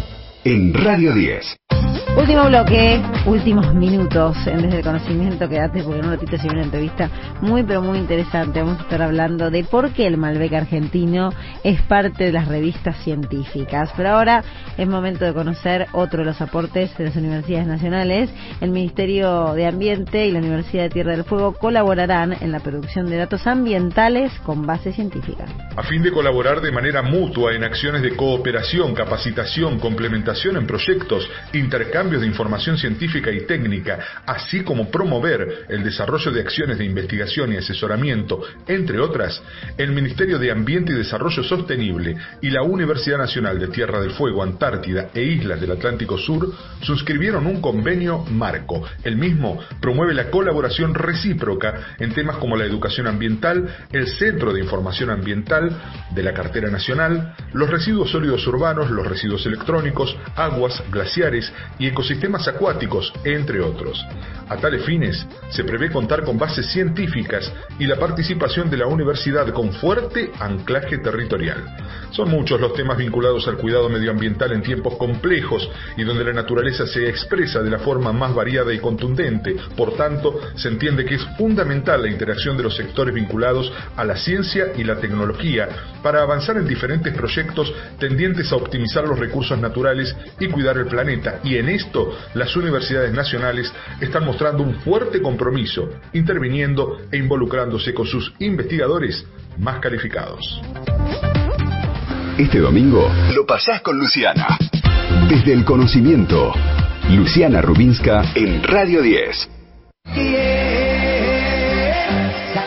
En Radio 10. Último bloque, últimos minutos en Desde el Conocimiento, quédate porque en un ratito se viene una entrevista muy pero muy interesante. Vamos a estar hablando de por qué el Malbec argentino es parte de las revistas científicas. Pero ahora es momento de conocer otro de los aportes de las universidades nacionales. El Ministerio de Ambiente y la Universidad de Tierra del Fuego colaborarán en la producción de datos ambientales con base científica. A fin de colaborar de manera mutua en acciones de cooperación, capacitación, complementación en proyectos, intercambio, cambios de información científica y técnica, así como promover el desarrollo de acciones de investigación y asesoramiento, entre otras, el Ministerio de Ambiente y Desarrollo Sostenible y la Universidad Nacional de Tierra del Fuego, Antártida e Islas del Atlántico Sur suscribieron un convenio marco. El mismo promueve la colaboración recíproca en temas como la educación ambiental, el Centro de Información Ambiental de la Cartera Nacional, los residuos sólidos urbanos, los residuos electrónicos, aguas, glaciares y ecosistemas acuáticos, entre otros. A tales fines, se prevé contar con bases científicas y la participación de la universidad con fuerte anclaje territorial. Son muchos los temas vinculados al cuidado medioambiental en tiempos complejos y donde la naturaleza se expresa de la forma más variada y contundente. Por tanto, se entiende que es fundamental la interacción de los sectores vinculados a la ciencia y la tecnología para avanzar en diferentes proyectos tendientes a optimizar los recursos naturales y cuidar el planeta. Y en esto, las universidades nacionales están mostrando un fuerte compromiso, interviniendo e involucrándose con sus investigadores más calificados. Este domingo lo pasás con Luciana. Desde el conocimiento, Luciana Rubinska en Radio 10.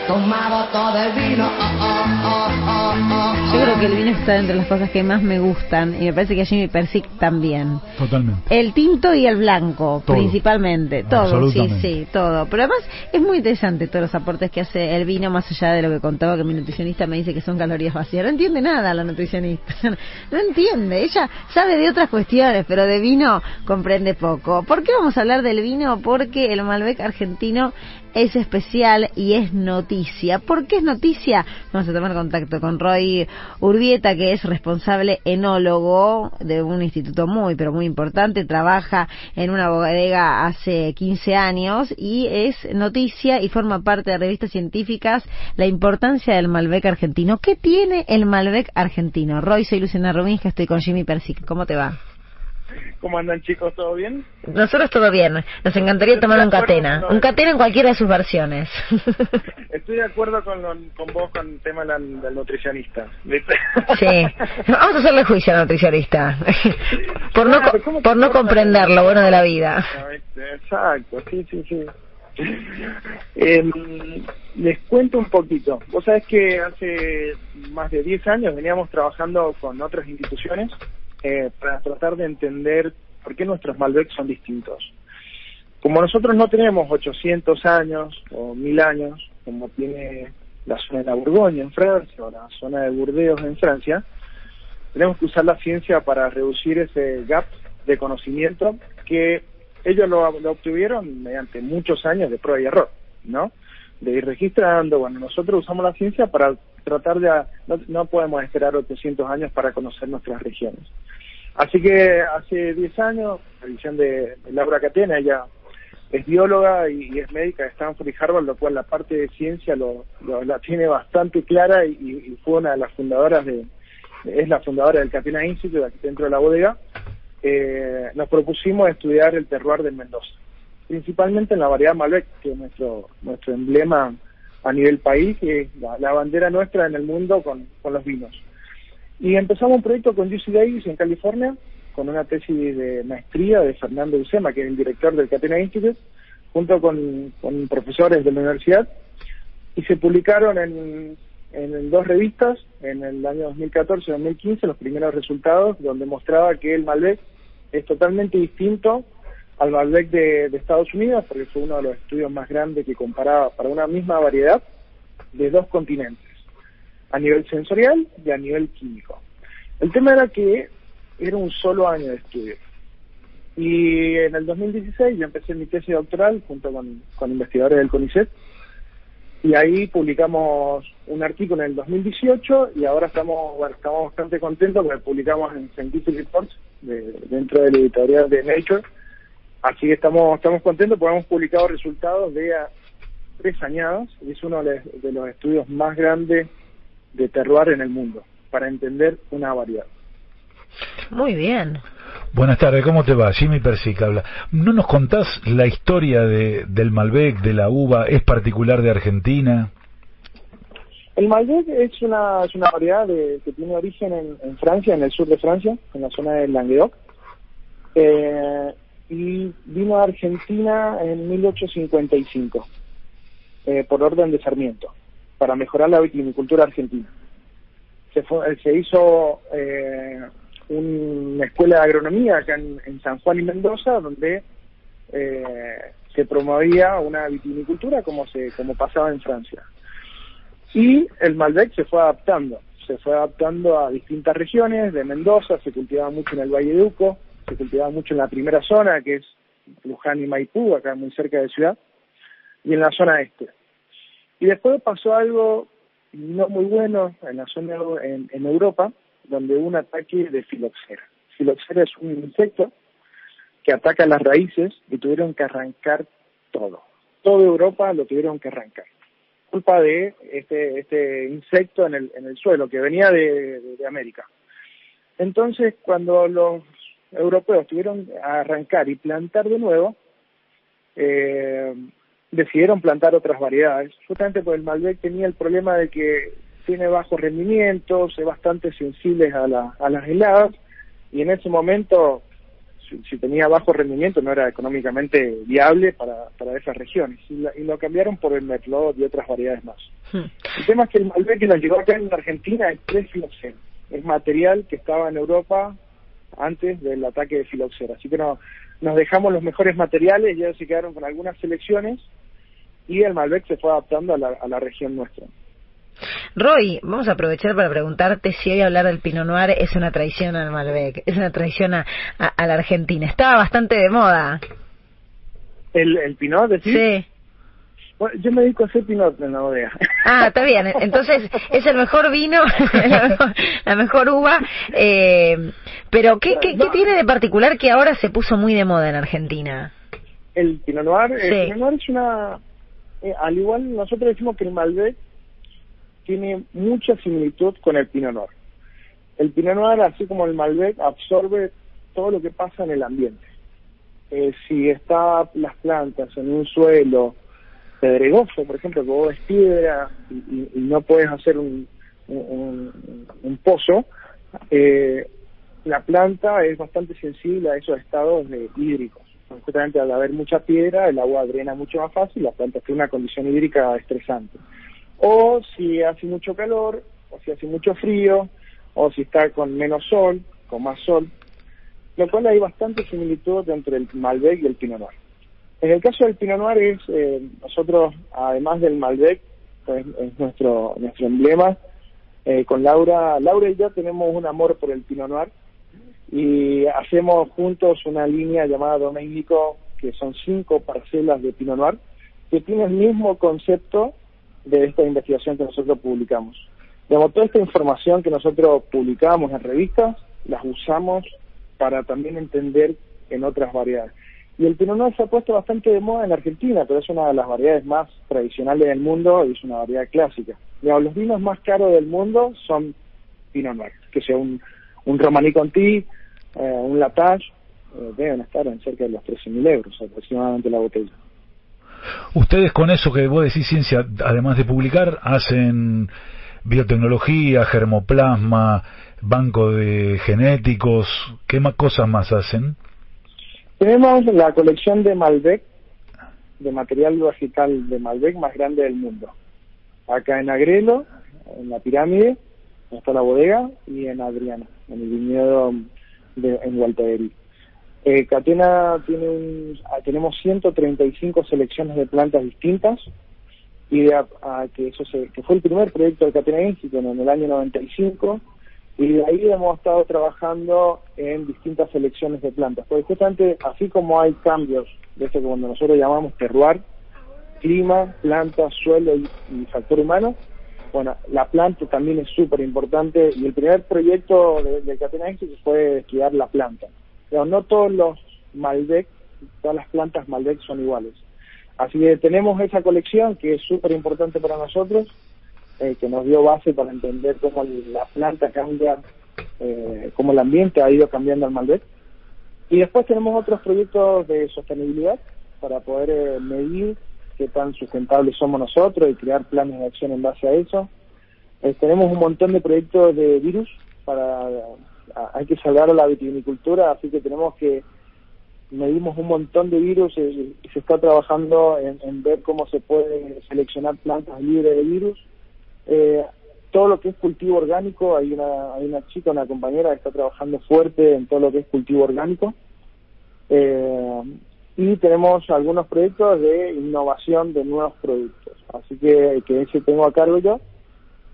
tomado todo el vino. Que el vino está entre las cosas que más me gustan y me parece que a Jimmy Persic también. Totalmente. El tinto y el blanco, principalmente. Todo, sí, sí, todo. Pero además es muy interesante todos los aportes que hace el vino, más allá de lo que contaba que mi nutricionista me dice que son calorías vacías. No entiende nada la nutricionista. no entiende. Ella sabe de otras cuestiones, pero de vino comprende poco. ¿Por qué vamos a hablar del vino? Porque el Malbec argentino es especial y es noticia. ¿Por qué es noticia? Vamos a tomar contacto con Roy Urbieta, que es responsable enólogo de un instituto muy, pero muy importante, trabaja en una bodega hace 15 años y es noticia y forma parte de revistas científicas la importancia del Malbec argentino. ¿Qué tiene el Malbec argentino? Roy, soy Luciana que estoy con Jimmy Persic. ¿Cómo te va? ¿Cómo andan chicos? ¿Todo bien? Nosotros todo bien. Nos encantaría tomar un catena. un catena en cualquiera de sus versiones. Estoy de acuerdo con, con vos con el tema del, nutricionista. Sí. Vamos a hacerle juicio al nutricionista. por no, por no comprender lo bueno de la vida. Exacto, sí, sí, sí. Eh, les cuento un poquito. Vos sabés que hace más de 10 años veníamos trabajando con otras instituciones eh, para tratar de entender por qué nuestros Malbec son distintos. Como nosotros no tenemos 800 años o 1000 años, como tiene la zona de la Borgoña en Francia o la zona de Burdeos en Francia, tenemos que usar la ciencia para reducir ese gap de conocimiento que ellos lo, obtuvieron mediante muchos años de prueba y error, ¿no? De ir registrando, bueno, nosotros usamos la ciencia para tratar de, no, no podemos esperar 800 años para conocer nuestras regiones. Así que hace 10 años, la visión de, Laura Catena, ella es bióloga y, es médica de Stanford y Harvard, lo cual la parte de ciencia lo, la tiene bastante clara y, fue una de las fundadoras de, es la fundadora del Catena Institute aquí dentro de la bodega. Eh, nos propusimos estudiar el terroir de Mendoza, principalmente en la variedad Malbec, que es nuestro, nuestro emblema a nivel país, y es la, bandera nuestra en el mundo con los vinos. Y empezamos un proyecto con UC Davis en California, con una tesis de maestría de Fernando Ucema, que es el director del Catena Institute, junto con, profesores de la universidad, y se publicaron en, en dos revistas en el año 2014 y 2015 los primeros resultados, donde mostraba que el Malbec es totalmente distinto al Malbec de, de Estados Unidos, porque fue uno de los estudios más grandes que comparaba para una misma variedad de dos continentes a nivel sensorial y a nivel químico. El tema era que era un solo año de estudio. Y en el 2016 yo empecé mi tesis doctoral junto con, investigadores del CONICET y ahí publicamos un artículo en el 2018 y ahora estamos estamos bastante contentos porque publicamos en Scientific Reports dentro de la editorial de Nature así que estamos estamos contentos porque hemos publicado resultados de tres añadas y es uno de los estudios más grandes de terroir en el mundo, para entender una variedad. Muy bien. Buenas tardes, ¿cómo te va? Jimmy Persic habla. ¿No nos contás la historia de, del Malbec, de la uva? ¿Es particular de Argentina? El Malbec es una, es una variedad de, que tiene origen en, Francia, en el sur de Francia, en la zona del Languedoc. Eh, y vino a Argentina en 1855, eh, por orden de Sarmiento para mejorar la viticultura argentina. Se, se hizo eh, una escuela de agronomía acá en, San Juan y Mendoza, donde eh, se promovía una vitinicultura como, se, como pasaba en Francia. Y el Malbec se fue adaptando, se fue adaptando a distintas regiones de Mendoza, se cultivaba mucho en el Valle de Uco, se cultivaba mucho en la primera zona, que es Luján y Maipú, acá muy cerca de ciudad, y en la zona este. Y después pasó algo no muy bueno en la zona en, Europa, donde hubo un ataque de filoxera. Filoxera es un insecto que ataca las raíces y tuvieron que arrancar todo. Toda Europa lo tuvieron que arrancar. Culpa de este, este insecto en el, en el suelo que venía de, de América. Entonces, cuando los europeos tuvieron que arrancar y plantar de nuevo, eh, decidieron plantar otras variedades, justamente porque el Malbec tenía el problema de que tiene bajo rendimiento, es bastante sensible a, a las heladas, y en ese momento, si, tenía bajo rendimiento, no era económicamente viable para, para esas regiones, y, lo cambiaron por el Merlot y otras variedades más. Hmm. El tema es que el Malbec que nos llegó acá en Argentina es prefiloxera, es material que estaba en Europa antes del ataque de filoxera, así que no, nos dejamos los mejores materiales, ya se quedaron con algunas selecciones, y el Malbec se fue adaptando a la, a la región nuestra. Roy, vamos a aprovechar para preguntarte si hoy hablar del Pinot Noir es una traición al Malbec, es una traición a, a, la Argentina. Estaba bastante de moda. ¿El, el Pinot, decís? Sí. Yo me dedico a hacer pinot en la bodega. Ah, está bien. Entonces, es el mejor vino, la mejor, uva. Eh, pero, ¿qué, qué, ¿qué, tiene de particular que ahora se puso muy de moda en Argentina? El Pinot Noir. El Pinot Noir es una... Eh, al igual, nosotros decimos que el Malbec tiene mucha similitud con el Pinot Noir. El Pinot Noir, así como el Malbec, absorbe todo lo que pasa en el ambiente. Eh, si está las plantas en un suelo pedregoso, por ejemplo, que vos ves piedra y, no puedes hacer un, pozo, eh, la planta es bastante sensible a esos estados de hídricos. Justamente al haber mucha piedra, el agua drena mucho más fácil, la planta tiene una condición hídrica estresante. O si hace mucho calor, o si hace mucho frío, o si está con menos sol, con más sol, lo cual hay bastante similitud entre el Malbec y el Pinot Noir. En el caso del Pinot Noir es, eh, nosotros, además del Malbec, es nuestro, nuestro emblema, eh, con Laura, Laura y yo tenemos un amor por el Pinot Noir y hacemos juntos una línea llamada Domenico, que son cinco parcelas de Pinot Noir, que tiene el mismo concepto de esta investigación que nosotros publicamos. Digamos, toda esta información que nosotros publicamos en revistas, las usamos para también entender en otras variedades. Y el Pinot Noir se ha puesto bastante de moda en Argentina, pero es una de las variedades más tradicionales del mundo y es una variedad clásica. Digamos, los vinos más caros del mundo son Pinot Noir, que sea un, un Romanée Conti, eh, un Latage, eh, deben estar en cerca de los 13.000 euros aproximadamente la botella. Ustedes con eso que vos decís ciencia, además de publicar, hacen biotecnología, germoplasma, banco de genéticos, ¿qué más cosas más hacen? Tenemos la colección de Malbec, de material vegetal de Malbec más grande del mundo. Acá en Agrelo, en la pirámide, está la bodega, y en Adriana, en el viñedo de, en Gualtaderí. Eh, Catena tiene un, ah, tenemos 135 selecciones de plantas distintas y que eso se, que fue el primer proyecto de Catena Institute en el año 95 y ahí hemos estado trabajando en distintas selecciones de plantas, porque justamente así como hay cambios de eso que cuando nosotros llamamos terroir, clima, planta, suelo y, factor humano, bueno, la planta también es súper importante y el primer proyecto de, de Catena Institute fue estudiar la planta. Pero no todos los Malbec, todas las plantas Malbec son iguales. Así que tenemos esa colección que es súper importante para nosotros eh, que nos dio base para entender cómo la planta cambia, eh, cómo el ambiente ha ido cambiando al Malbec. Y después tenemos otros proyectos de sostenibilidad para poder eh, medir qué tan sustentables somos nosotros y crear planes de acción en base a eso. tenemos un montón de proyectos de virus para hay que salvar la vitivinicultura, así que tenemos que medimos un montón de virus y, se está trabajando en, en, ver cómo se puede seleccionar plantas libres de virus eh, todo lo que es cultivo orgánico, hay una, hay una chica, una compañera que está trabajando fuerte en todo lo que es cultivo orgánico. Eh, y tenemos algunos proyectos de innovación de nuevos productos. Así que, que ese tengo a cargo yo.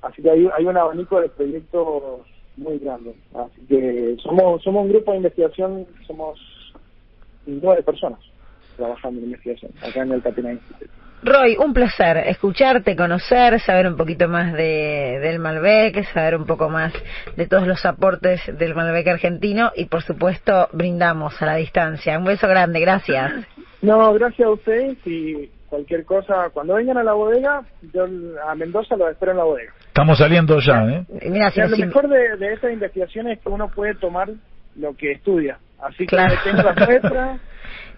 Así que hay, un abanico de proyectos muy grande. Así que somos, somos un grupo de investigación, somos nueve personas trabajando en investigación acá en el Catena Institute. Roy, un placer escucharte, conocer, saber un poquito más de, del Malbec, saber un poco más de todos los aportes del Malbec argentino y por supuesto brindamos a la distancia. Un beso grande, gracias. No, gracias a ustedes y cualquier cosa, cuando vengan a la bodega, yo a Mendoza lo espero en la bodega. Estamos saliendo ya, ¿eh? Mira, lo mejor de, de esta investigación es que uno puede tomar lo que estudia. Así que tengo la muestra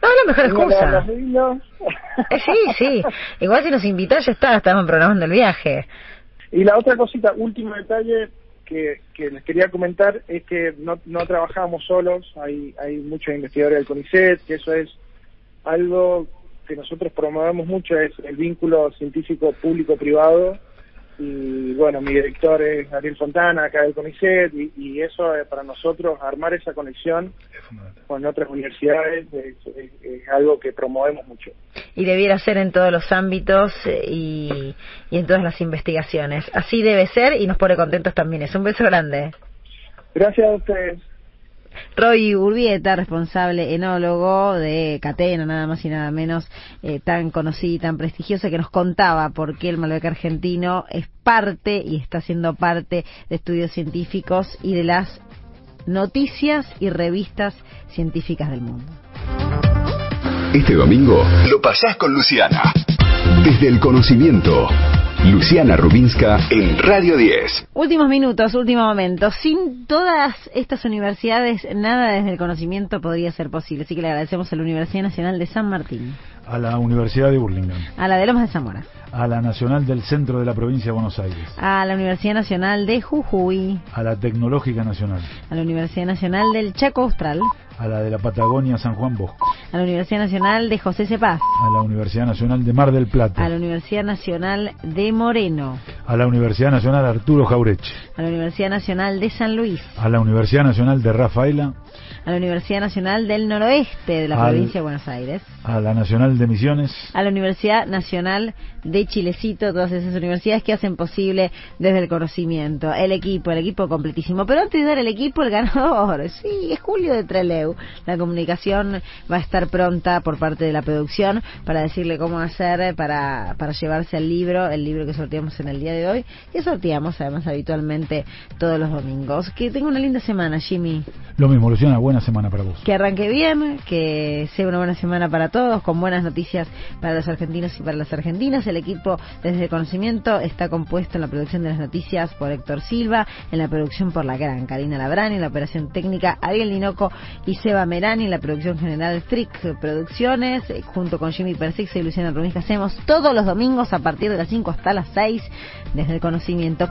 no, la mejor excusa. Eh, sí, sí. Igual si nos invitas ya está, estamos programando el viaje. Y la otra cosita, último detalle que, que les quería comentar es que no, no trabajamos solos, hay, hay muchos investigadores del CONICET, que eso es algo que nosotros promovemos mucho, es el vínculo científico público-privado y bueno, mi director es Ariel Fontana, acá del CONICET, y, eso es para nosotros, armar esa conexión con otras universidades es, algo que promovemos mucho. Y debiera ser en todos los ámbitos eh, y, y en todas las investigaciones. Así debe ser y nos pone contentos también. Es un beso grande. Gracias a ustedes. Roy Urbieta, responsable enólogo de Catena, nada más y nada menos, eh, tan conocida y tan prestigiosa, que nos contaba por qué el Malbec argentino es parte y está siendo parte de estudios científicos y de las noticias y revistas científicas del mundo. Este domingo lo pasás con Luciana. Desde el conocimiento. Luciana Rubinska en Radio 10. Últimos minutos, último momento. Sin todas estas universidades, nada desde el conocimiento podría ser posible. Así que le agradecemos a la Universidad Nacional de San Martín. A la Universidad de Burlingame. A la de Lomas de Zamora. A la Nacional del Centro de la Provincia de Buenos Aires. A la Universidad Nacional de Jujuy. A la Tecnológica Nacional. A la Universidad Nacional del Chaco Austral. A la de la Patagonia San Juan Bosco. A la Universidad Nacional de José Cepaz. A la Universidad Nacional de Mar del Plata. A la Universidad Nacional de Moreno. A la Universidad Nacional Arturo Jaureche. A la Universidad Nacional de San Luis. A la Universidad Nacional de Rafaela. A la Universidad Nacional del Noroeste de la Al- provincia de Buenos Aires. A la Nacional de Misiones. a la Universidad Nacional de Chilecito, todas esas universidades que hacen posible desde el conocimiento, el equipo, el equipo completísimo. Pero antes de dar el equipo, el ganador, sí, es Julio de Treleu. La comunicación va a estar pronta por parte de la producción para decirle cómo hacer para, para llevarse el libro, el libro que sorteamos en el día de hoy, que sorteamos además habitualmente todos los domingos. Que tenga una linda semana, Jimmy. Lo mismo, Luciana, semana para vos. Que arranque bien, que sea una buena semana para todos, con buenas noticias para los argentinos y para las argentinas. El equipo desde el conocimiento está compuesto en la producción de las noticias por Héctor Silva, en la producción por la gran Karina Labrani, en la operación técnica Ariel Linoco y Seba Merani, en la producción general Frick Producciones, eh, junto con Jimmy Persix y Luciana que hacemos todos los domingos a partir de las 5 hasta las 6 desde el conocimiento.